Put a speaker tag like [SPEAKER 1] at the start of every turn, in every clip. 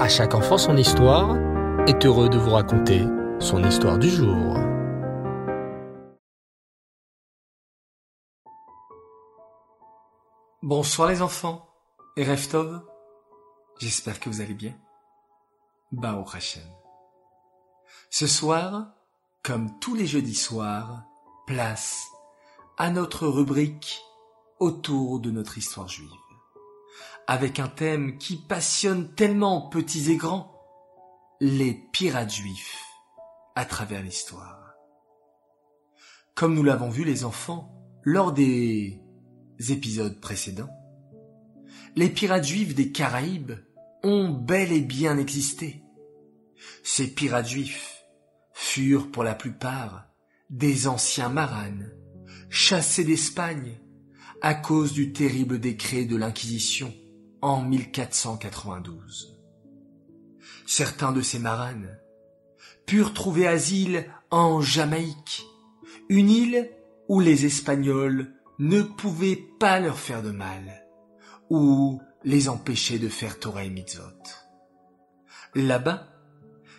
[SPEAKER 1] À chaque enfant son histoire est heureux de vous raconter son histoire du jour.
[SPEAKER 2] Bonsoir les enfants et Reftov, j'espère que vous allez bien. Bao Hashem. Ce soir, comme tous les jeudis soirs, place à notre rubrique autour de notre histoire juive, avec un thème qui passionne tellement petits et grands, les pirates juifs à travers l'histoire. Comme nous l'avons vu les enfants lors des épisodes précédents, les pirates juifs des Caraïbes ont bel et bien existé. Ces pirates juifs furent pour la plupart des anciens maranes, chassés d'Espagne à cause du terrible décret de l'Inquisition en 1492. Certains de ces maranes purent trouver asile en Jamaïque, une île où les Espagnols ne pouvaient pas leur faire de mal, ou les empêcher de faire Torah et. Là-bas,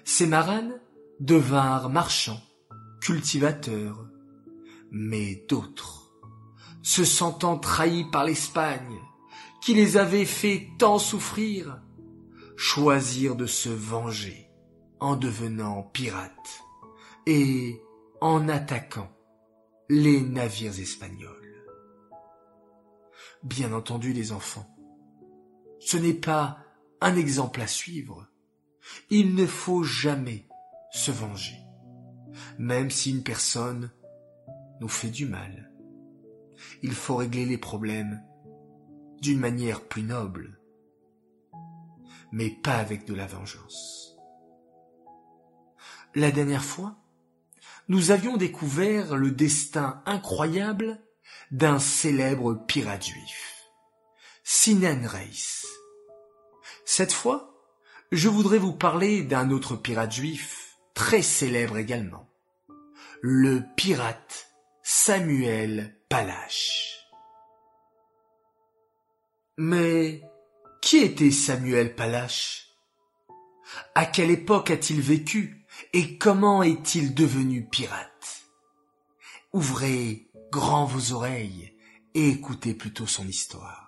[SPEAKER 2] ces maranes devinrent marchands, cultivateurs, mais d'autres, se sentant trahis par l'Espagne, qui les avait fait tant souffrir, choisirent de se venger en devenant pirates et en attaquant les navires espagnols. Bien entendu les enfants, ce n'est pas un exemple à suivre. Il ne faut jamais se venger, même si une personne nous fait du mal. Il faut régler les problèmes d'une manière plus noble, mais pas avec de la vengeance. La dernière fois, nous avions découvert le destin incroyable d'un célèbre pirate juif, Sinan Reis. Cette fois, je voudrais vous parler d'un autre pirate juif très célèbre également, le pirate Samuel Palache. Mais qui était Samuel Palache? À quelle époque a-t-il vécu? Et comment est-il devenu pirate? Ouvrez grand vos oreilles et écoutez plutôt son histoire.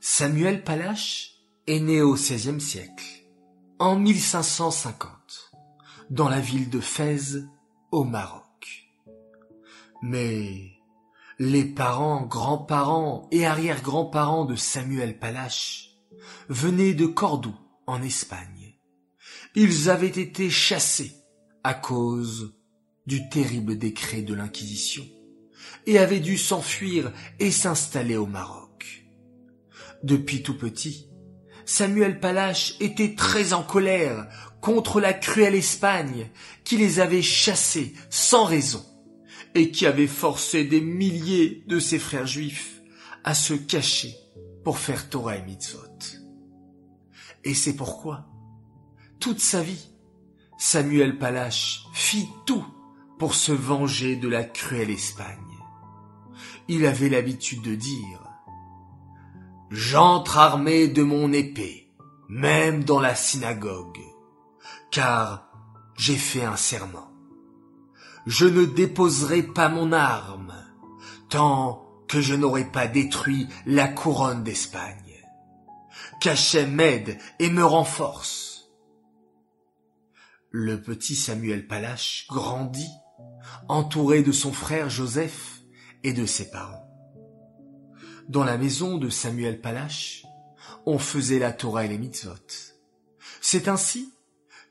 [SPEAKER 2] Samuel Palache est né au XVIe siècle, en 1550, dans la ville de Fès, au Maroc. Mais les parents, grands-parents et arrière-grands-parents de Samuel Palache venaient de Cordoue, en Espagne. Ils avaient été chassés à cause du terrible décret de l'Inquisition et avaient dû s'enfuir et s'installer au Maroc. Depuis tout petit, Samuel Palache était très en colère contre la cruelle Espagne qui les avait chassés sans raison et qui avait forcé des milliers de ses frères juifs à se cacher pour faire Torah et Mitzvot. Et c'est pourquoi, toute sa vie, Samuel Palache fit tout pour se venger de la cruelle Espagne. Il avait l'habitude de dire J'entre armé de mon épée, même dans la synagogue, car j'ai fait un serment. Je ne déposerai pas mon arme, tant que je n'aurai pas détruit la couronne d'Espagne. Qu'Hachem m'aide et me renforce. Le petit Samuel Palache grandit, entouré de son frère Joseph et de ses parents. Dans la maison de Samuel Palache, on faisait la Torah et les mitzvot. C'est ainsi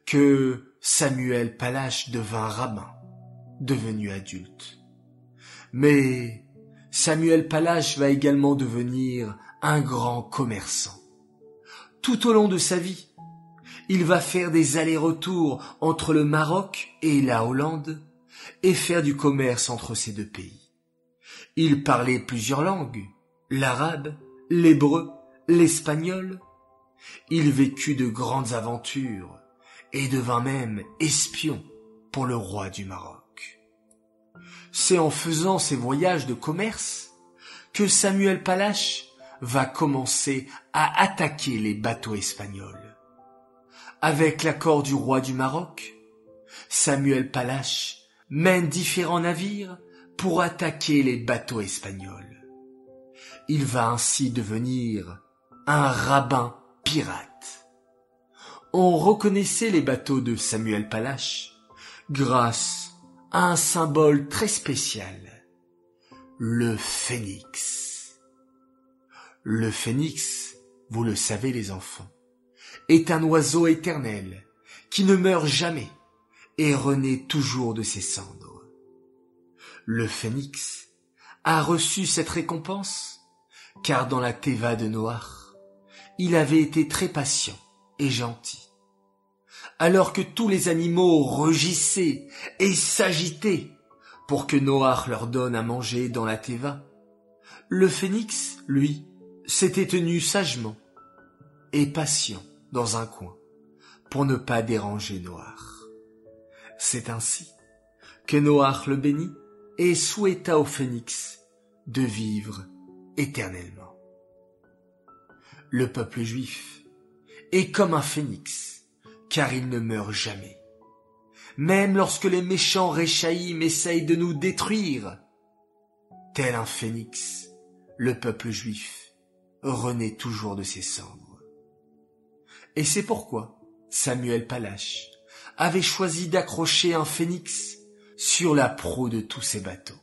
[SPEAKER 2] que Samuel Palache devint rabbin, devenu adulte. Mais Samuel Palache va également devenir un grand commerçant. Tout au long de sa vie, il va faire des allers-retours entre le Maroc et la Hollande et faire du commerce entre ces deux pays. Il parlait plusieurs langues, l'arabe, l'hébreu, l'espagnol. Il vécut de grandes aventures et devint même espion pour le roi du Maroc. C'est en faisant ces voyages de commerce que Samuel Palache va commencer à attaquer les bateaux espagnols avec l'accord du roi du Maroc, Samuel Palache mène différents navires pour attaquer les bateaux espagnols. Il va ainsi devenir un rabbin pirate. On reconnaissait les bateaux de Samuel Palache grâce à un symbole très spécial, le phénix. Le phénix, vous le savez les enfants, est un oiseau éternel qui ne meurt jamais et renaît toujours de ses cendres. Le phénix a reçu cette récompense car dans la Théva de Noir, il avait été très patient et gentil. Alors que tous les animaux rugissaient et s'agitaient pour que Noach leur donne à manger dans la Théva, le phénix, lui, s'était tenu sagement et patient dans un coin pour ne pas déranger Noir. C'est ainsi que Noach le bénit et souhaita au phénix de vivre éternellement. Le peuple juif est comme un phénix, car il ne meurt jamais. Même lorsque les méchants réchaïm essayent de nous détruire, tel un phénix, le peuple juif renaît toujours de ses cendres. Et c'est pourquoi Samuel Palache avait choisi d'accrocher un phénix sur la proue de tous ses bateaux.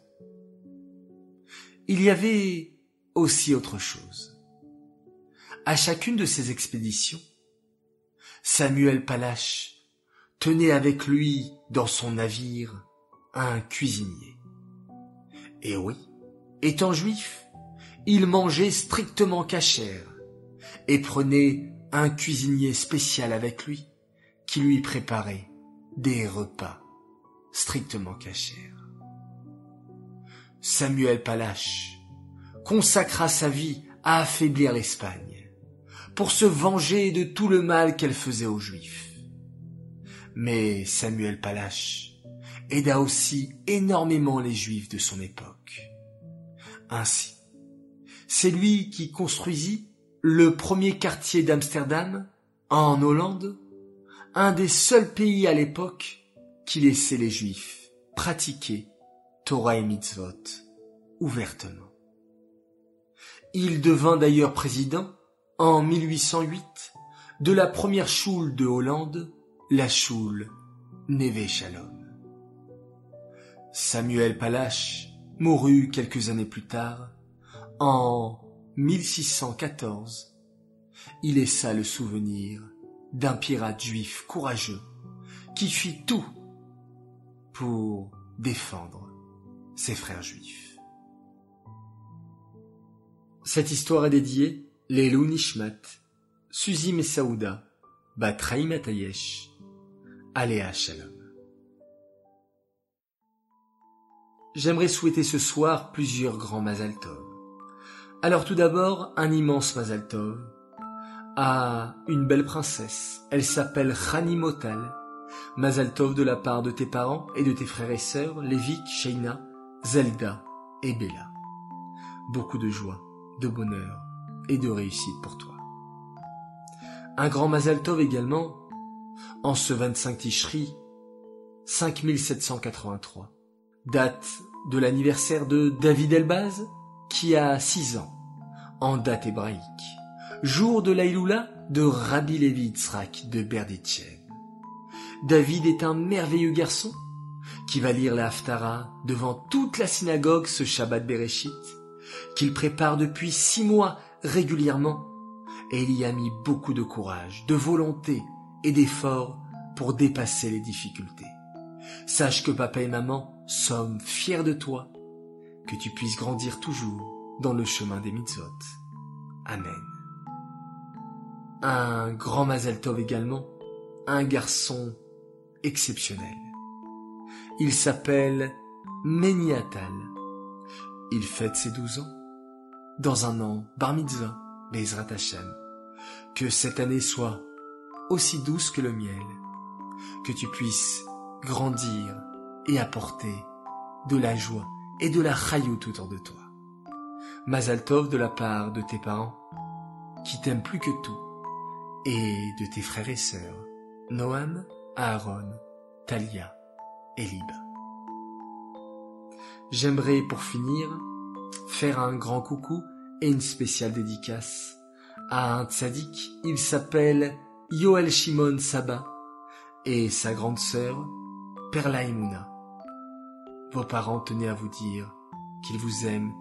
[SPEAKER 2] Il y avait aussi autre chose. À chacune de ces expéditions, Samuel Palache tenait avec lui dans son navire un cuisinier. Et oui, étant juif, il mangeait strictement cachère et prenait un cuisinier spécial avec lui qui lui préparait des repas strictement cachères. Samuel Palache consacra sa vie à affaiblir l'Espagne, pour se venger de tout le mal qu'elle faisait aux Juifs. Mais Samuel Palache aida aussi énormément les Juifs de son époque. Ainsi, c'est lui qui construisit le premier quartier d'Amsterdam, en Hollande, un des seuls pays à l'époque qui laissait les Juifs pratiquer Torah et Mitzvot ouvertement. Il devint d'ailleurs président, en 1808, de la première choule de Hollande, la choule Neve. Samuel Palache mourut quelques années plus tard, en 1614. Il laissa le souvenir d'un pirate juif courageux qui fit tout pour défendre ses frères juifs. Cette histoire est dédiée Lelou Nishmat, Suzy Messaouda, Batraïm Atayesh, Aléa Shalom. J'aimerais souhaiter ce soir plusieurs grands Mazal Alors tout d'abord, un immense Mazal à une belle princesse. Elle s'appelle Khani Motal. Mazal de la part de tes parents et de tes frères et sœurs, Lévik, Sheina, Zelda et Bella. Beaucoup de joie de bonheur et de réussite pour toi. Un grand Mazal Tov également, en ce 25 Tishri, 5783, date de l'anniversaire de David Elbaz, qui a 6 ans, en date hébraïque, jour de l'Aïloula de Rabbi Levi de Berditchev. David est un merveilleux garçon qui va lire la Haftara devant toute la synagogue ce Shabbat Bereshit qu'il prépare depuis six mois régulièrement, et il y a mis beaucoup de courage, de volonté et d'effort pour dépasser les difficultés. Sache que papa et maman sommes fiers de toi, que tu puisses grandir toujours dans le chemin des mitzvot. Amen. Un grand Mazel Tov également, un garçon exceptionnel. Il s'appelle Meniatal. Il fête ses douze ans dans un an, bar mitzvah, Bezrat Hashem. Que cette année soit aussi douce que le miel, que tu puisses grandir et apporter de la joie et de la chayout autour de toi. Mazal Tov de la part de tes parents, qui t'aiment plus que tout, et de tes frères et sœurs, Noam, Aaron, Talia et Lib. J'aimerais pour finir faire un grand coucou et une spéciale dédicace à un tzaddik. Il s'appelle Yoel Shimon Saba et sa grande sœur Perla Imuna. Vos parents tenaient à vous dire qu'ils vous aiment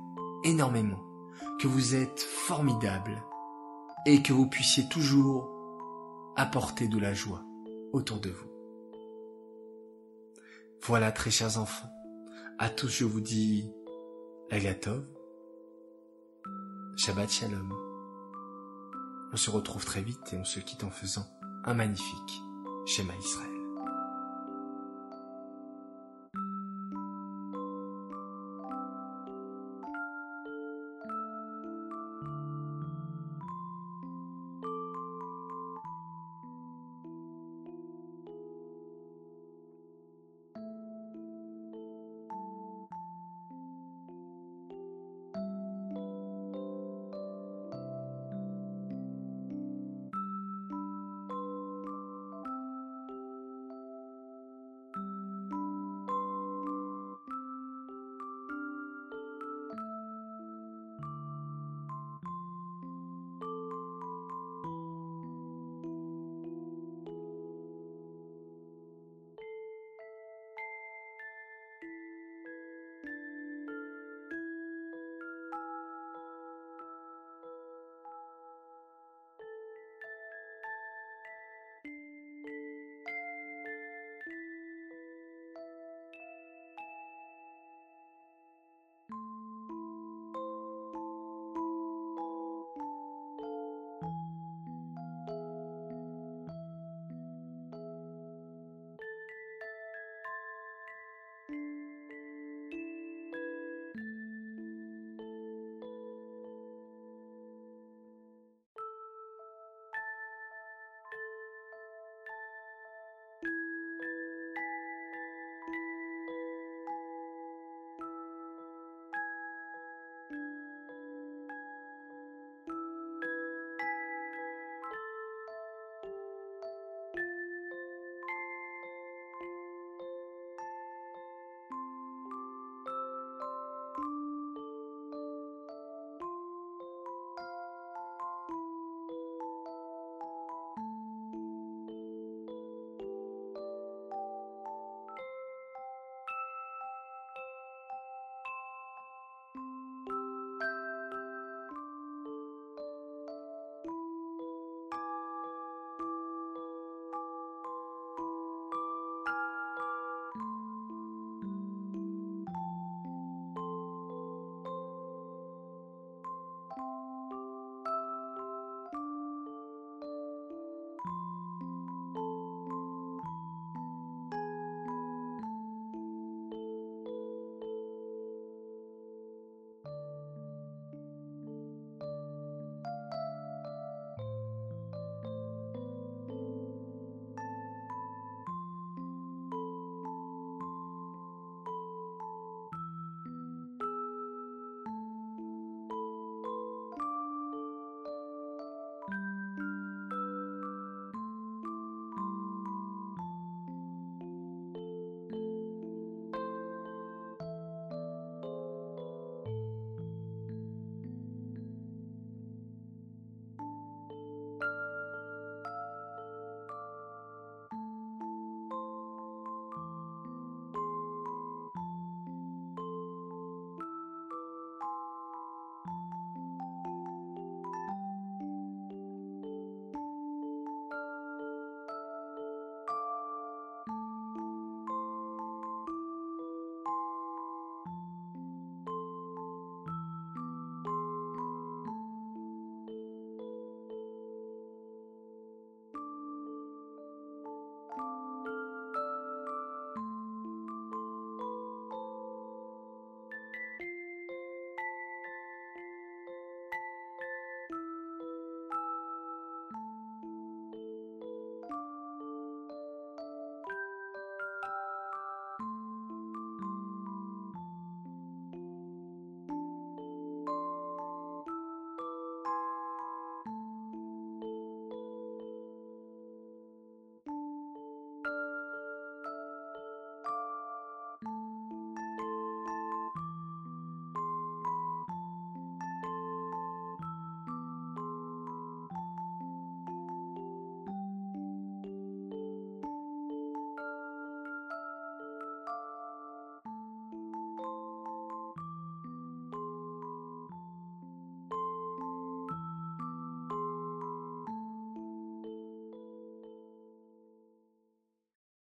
[SPEAKER 2] énormément, que vous êtes formidables et que vous puissiez toujours apporter de la joie autour de vous. Voilà, très chers enfants, à tous je vous dis Lagatov, Shabbat Shalom. On se retrouve très vite et on se quitte en faisant un magnifique schéma Israël.